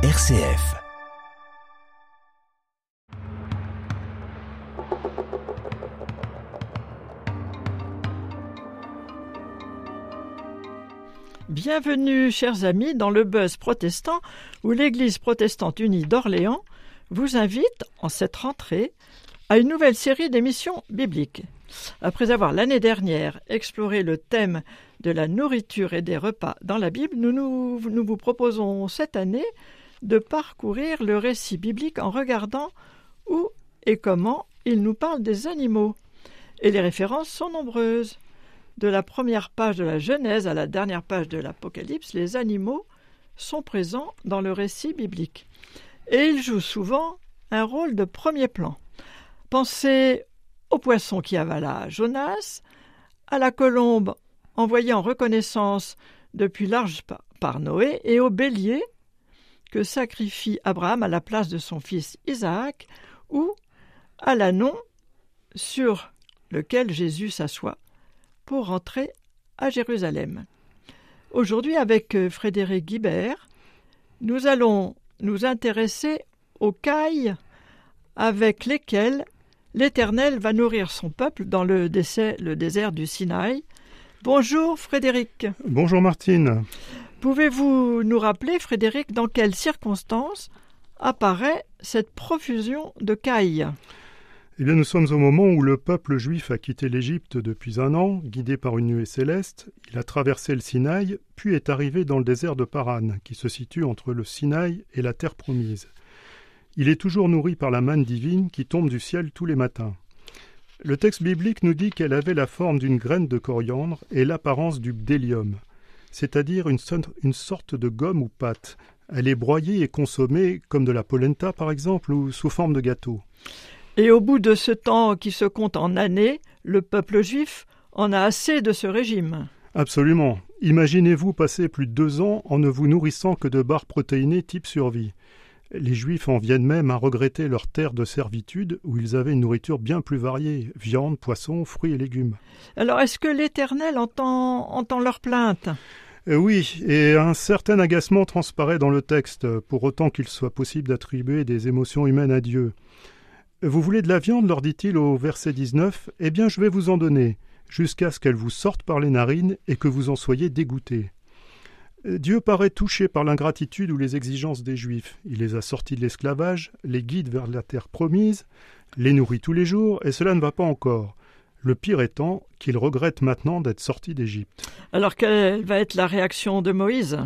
RCF. Bienvenue, chers amis, dans le buzz protestant où l'Église protestante unie d'Orléans vous invite, en cette rentrée, à une nouvelle série d'émissions bibliques. Après avoir l'année dernière exploré le thème de la nourriture et des repas dans la Bible, nous, nous, nous vous proposons cette année de parcourir le récit biblique en regardant où et comment il nous parle des animaux. Et les références sont nombreuses. De la première page de la Genèse à la dernière page de l'Apocalypse, les animaux sont présents dans le récit biblique. Et ils jouent souvent un rôle de premier plan. Pensez au poisson qui avala Jonas, à la colombe envoyée en reconnaissance depuis l'arche par Noé, et au bélier que sacrifie Abraham à la place de son fils Isaac, ou à l'ânon sur lequel Jésus s'assoit pour rentrer à Jérusalem. Aujourd'hui, avec euh, Frédéric Guibert, nous allons nous intéresser aux cailles avec lesquelles l'Éternel va nourrir son peuple dans le, le désert du Sinaï. Bonjour Frédéric. Bonjour Martine. Pouvez-vous nous rappeler, Frédéric, dans quelles circonstances apparaît cette profusion de cailles? Eh bien, nous sommes au moment où le peuple juif a quitté l'Égypte depuis un an, guidé par une nuée céleste. Il a traversé le Sinaï, puis est arrivé dans le désert de Paran, qui se situe entre le Sinaï et la terre promise. Il est toujours nourri par la manne divine qui tombe du ciel tous les matins. Le texte biblique nous dit qu'elle avait la forme d'une graine de coriandre et l'apparence du bdélium c'est-à-dire une, une, sorte de gomme ou pâte. Elle est broyée et consommée comme de la polenta par exemple ou sous forme de gâteau. Et au bout de ce temps qui se compte en années, le peuple juif en a assez de ce régime. Absolument. Imaginez-vous passer plus de deux ans en ne vous nourrissant que de barres protéinées type survie. Les Juifs en viennent même à regretter leur terre de servitude où ils avaient une nourriture bien plus variée viande, poisson, fruits et légumes. Alors est-ce que l'Éternel entend, entend leurs plaintes euh, Oui, et un certain agacement transparaît dans le texte, pour autant qu'il soit possible d'attribuer des émotions humaines à Dieu. Vous voulez de la viande, leur dit-il au verset 19 Eh bien, je vais vous en donner, jusqu'à ce qu'elle vous sorte par les narines et que vous en soyez dégoûtés. Dieu paraît touché par l'ingratitude ou les exigences des Juifs. Il les a sortis de l'esclavage, les guide vers la terre promise, les nourrit tous les jours, et cela ne va pas encore. Le pire étant qu'il regrette maintenant d'être sorti d'Égypte. Alors quelle va être la réaction de Moïse?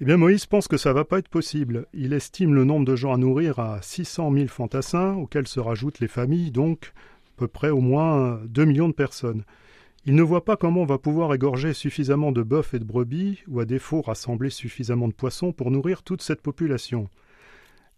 Eh bien Moïse pense que ça ne va pas être possible. Il estime le nombre de gens à nourrir à 600 000 fantassins, auxquels se rajoutent les familles, donc à peu près au moins 2 millions de personnes. Il ne voit pas comment on va pouvoir égorger suffisamment de bœufs et de brebis, ou à défaut rassembler suffisamment de poissons pour nourrir toute cette population.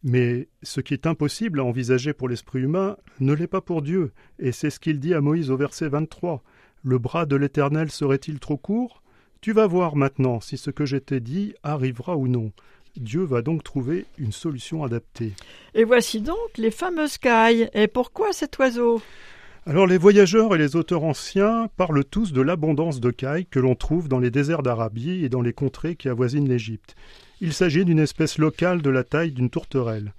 Mais ce qui est impossible à envisager pour l'esprit humain ne l'est pas pour Dieu, et c'est ce qu'il dit à Moïse au verset 23. Le bras de l'Éternel serait-il trop court? Tu vas voir maintenant si ce que je t'ai dit arrivera ou non. Dieu va donc trouver une solution adaptée. Et voici donc les fameuses cailles. Et pourquoi cet oiseau? Alors les voyageurs et les auteurs anciens parlent tous de l'abondance de cailles que l'on trouve dans les déserts d'Arabie et dans les contrées qui avoisinent l'Égypte. Il s'agit d'une espèce locale de la taille d'une tourterelle.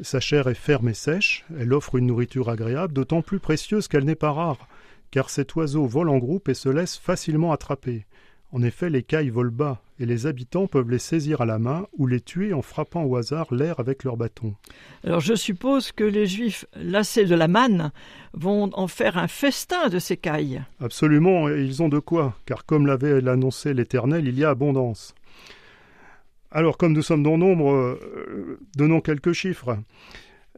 Sa chair est ferme et sèche, elle offre une nourriture agréable, d'autant plus précieuse qu'elle n'est pas rare, car cet oiseau vole en groupe et se laisse facilement attraper. En effet, les cailles volent bas, et les habitants peuvent les saisir à la main ou les tuer en frappant au hasard l'air avec leur bâton. Alors je suppose que les Juifs, lassés de la manne, vont en faire un festin de ces cailles. Absolument, et ils ont de quoi, car comme l'avait annoncé l'Éternel, il y a abondance. Alors comme nous sommes dans nombre, euh, donnons quelques chiffres.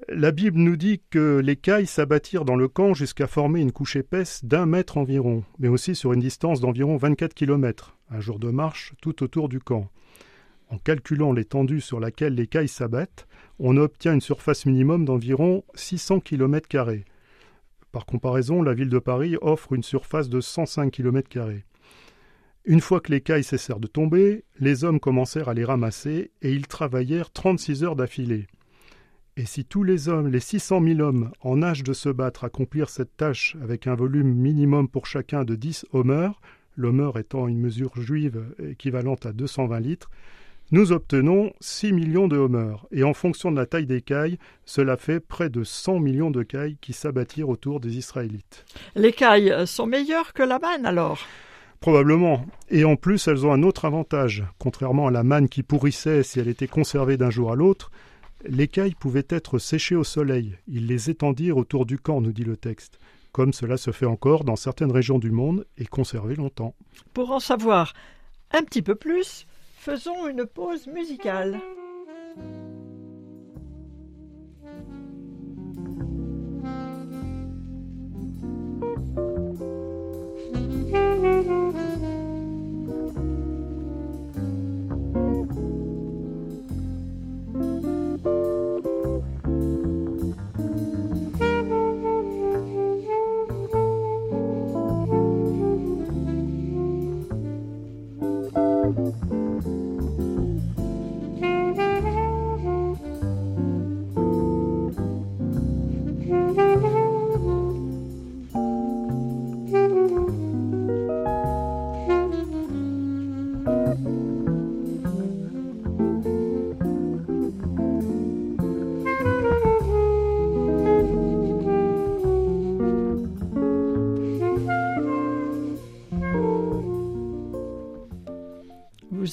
La Bible nous dit que les cailles s'abattirent dans le camp jusqu'à former une couche épaisse d'un mètre environ, mais aussi sur une distance d'environ 24 km, un jour de marche tout autour du camp. En calculant l'étendue sur laquelle les cailles s'abattent, on obtient une surface minimum d'environ 600 km. Par comparaison, la ville de Paris offre une surface de 105 km. Une fois que les cailles cessèrent de tomber, les hommes commencèrent à les ramasser et ils travaillèrent 36 heures d'affilée. Et si tous les hommes, les 600 000 hommes en âge de se battre, accomplirent cette tâche avec un volume minimum pour chacun de 10 homers, l'homer étant une mesure juive équivalente à 220 litres, nous obtenons 6 millions de homers, et en fonction de la taille des cailles, cela fait près de 100 millions de cailles qui s'abattirent autour des Israélites. Les cailles sont meilleures que la manne alors? Probablement. Et en plus, elles ont un autre avantage. Contrairement à la manne qui pourrissait si elle était conservée d'un jour à l'autre, les cailles pouvaient être séchées au soleil. Ils les étendirent autour du camp, nous dit le texte, comme cela se fait encore dans certaines régions du monde et conservé longtemps. Pour en savoir un petit peu plus, faisons une pause musicale.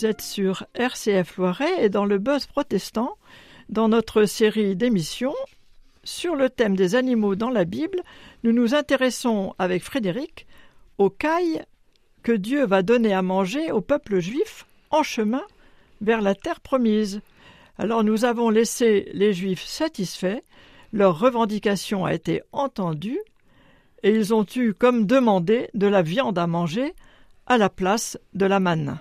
Êtes sur RCF Loiret et dans le Buzz protestant, dans notre série d'émissions sur le thème des animaux dans la Bible, nous nous intéressons avec Frédéric aux cailles que Dieu va donner à manger au peuple juif en chemin vers la terre promise. Alors nous avons laissé les Juifs satisfaits, leur revendication a été entendue, et ils ont eu comme demandé de la viande à manger à la place de la manne.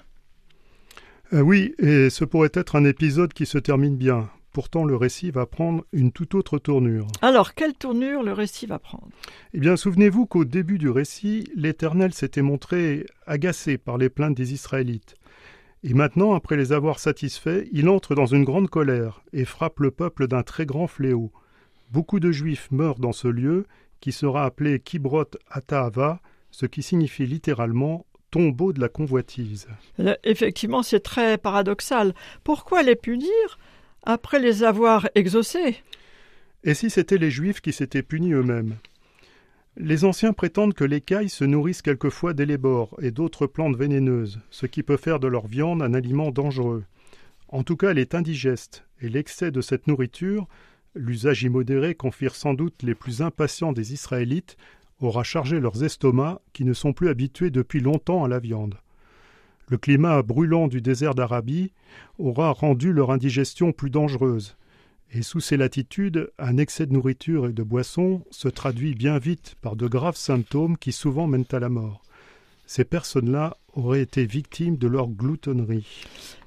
Euh, oui, et ce pourrait être un épisode qui se termine bien. Pourtant, le récit va prendre une toute autre tournure. Alors, quelle tournure le récit va prendre? Eh bien, souvenez-vous qu'au début du récit, l'Éternel s'était montré agacé par les plaintes des Israélites. Et maintenant, après les avoir satisfaits, il entre dans une grande colère et frappe le peuple d'un très grand fléau. Beaucoup de Juifs meurent dans ce lieu, qui sera appelé Kibrot Ataava, ce qui signifie littéralement tombeau de la convoitise. Effectivement, c'est très paradoxal. Pourquoi les punir après les avoir exaucés? Et si c'étaient les Juifs qui s'étaient punis eux-mêmes? Les anciens prétendent que les cailles se nourrissent quelquefois d'élébores et d'autres plantes vénéneuses, ce qui peut faire de leur viande un aliment dangereux. En tout cas, elle est indigeste, et l'excès de cette nourriture, l'usage immodéré qu'en firent sans doute les plus impatients des Israélites, aura chargé leurs estomacs qui ne sont plus habitués depuis longtemps à la viande. Le climat brûlant du désert d'Arabie aura rendu leur indigestion plus dangereuse, et sous ces latitudes, un excès de nourriture et de boissons se traduit bien vite par de graves symptômes qui souvent mènent à la mort. Ces personnes-là auraient été victimes de leur gloutonnerie.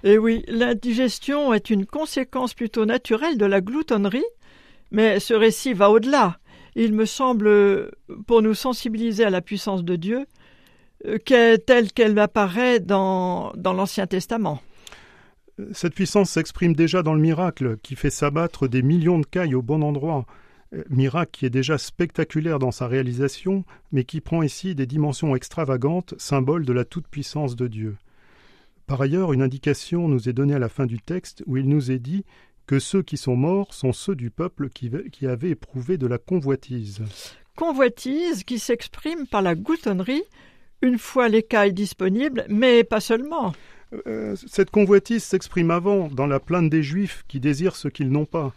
Eh oui, l'indigestion est une conséquence plutôt naturelle de la gloutonnerie, mais ce récit va au-delà il me semble, pour nous sensibiliser à la puissance de Dieu, euh, telle qu'elle apparaît dans, dans l'Ancien Testament. Cette puissance s'exprime déjà dans le miracle qui fait s'abattre des millions de cailles au bon endroit. Euh, miracle qui est déjà spectaculaire dans sa réalisation, mais qui prend ici des dimensions extravagantes, symbole de la toute-puissance de Dieu. Par ailleurs, une indication nous est donnée à la fin du texte où il nous est dit que ceux qui sont morts sont ceux du peuple qui, qui avait éprouvé de la convoitise. Convoitise qui s'exprime par la goutonnerie, une fois l'écaille disponible, mais pas seulement. Euh, cette convoitise s'exprime avant, dans la plainte des Juifs qui désirent ce qu'ils n'ont pas.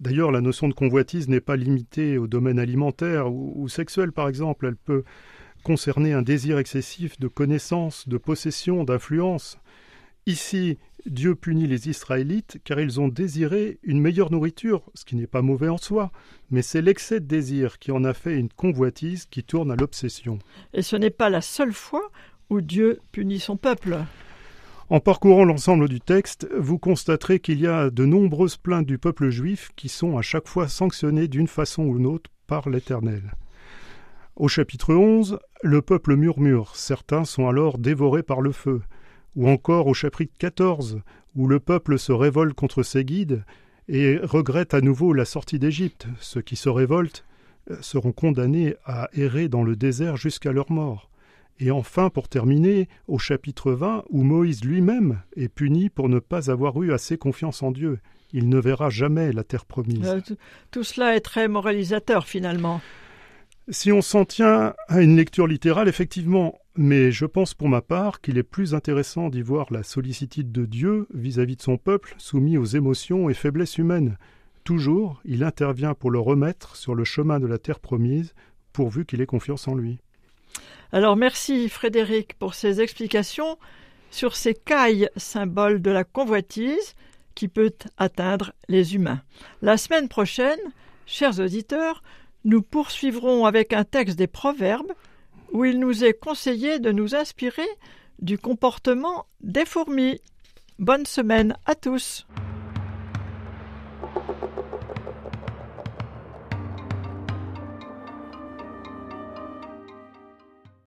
D'ailleurs, la notion de convoitise n'est pas limitée au domaine alimentaire ou, sexuel, par exemple. Elle peut concerner un désir excessif de connaissance, de possession, d'influence. Ici, Dieu punit les Israélites car ils ont désiré une meilleure nourriture, ce qui n'est pas mauvais en soi, mais c'est l'excès de désir qui en a fait une convoitise qui tourne à l'obsession. Et ce n'est pas la seule fois où Dieu punit son peuple. En parcourant l'ensemble du texte, vous constaterez qu'il y a de nombreuses plaintes du peuple juif qui sont à chaque fois sanctionnées d'une façon ou d'une autre par l'Éternel. Au chapitre 11, le peuple murmure, certains sont alors dévorés par le feu ou encore au chapitre 14, où le peuple se révolte contre ses guides et regrette à nouveau la sortie d'Égypte. Ceux qui se révoltent euh, seront condamnés à errer dans le désert jusqu'à leur mort. Et enfin, pour terminer, au chapitre 20, où Moïse lui-même est puni pour ne pas avoir eu assez confiance en Dieu. Il ne verra jamais la terre promise. Euh, tout, tout cela est très moralisateur finalement. Si on s'en tient à une lecture littérale, effectivement, mais je pense pour ma part qu'il est plus intéressant d'y voir la sollicitude de Dieu vis-à-vis de son peuple soumis aux émotions et faiblesses humaines. Toujours, il intervient pour le remettre sur le chemin de la terre promise, pourvu qu'il ait confiance en lui. Alors merci Frédéric pour ces explications sur ces cailles, symboles de la convoitise qui peut atteindre les humains. La semaine prochaine, chers auditeurs, nous poursuivrons avec un texte des Proverbes où il nous est conseillé de nous inspirer du comportement des fourmis. Bonne semaine à tous.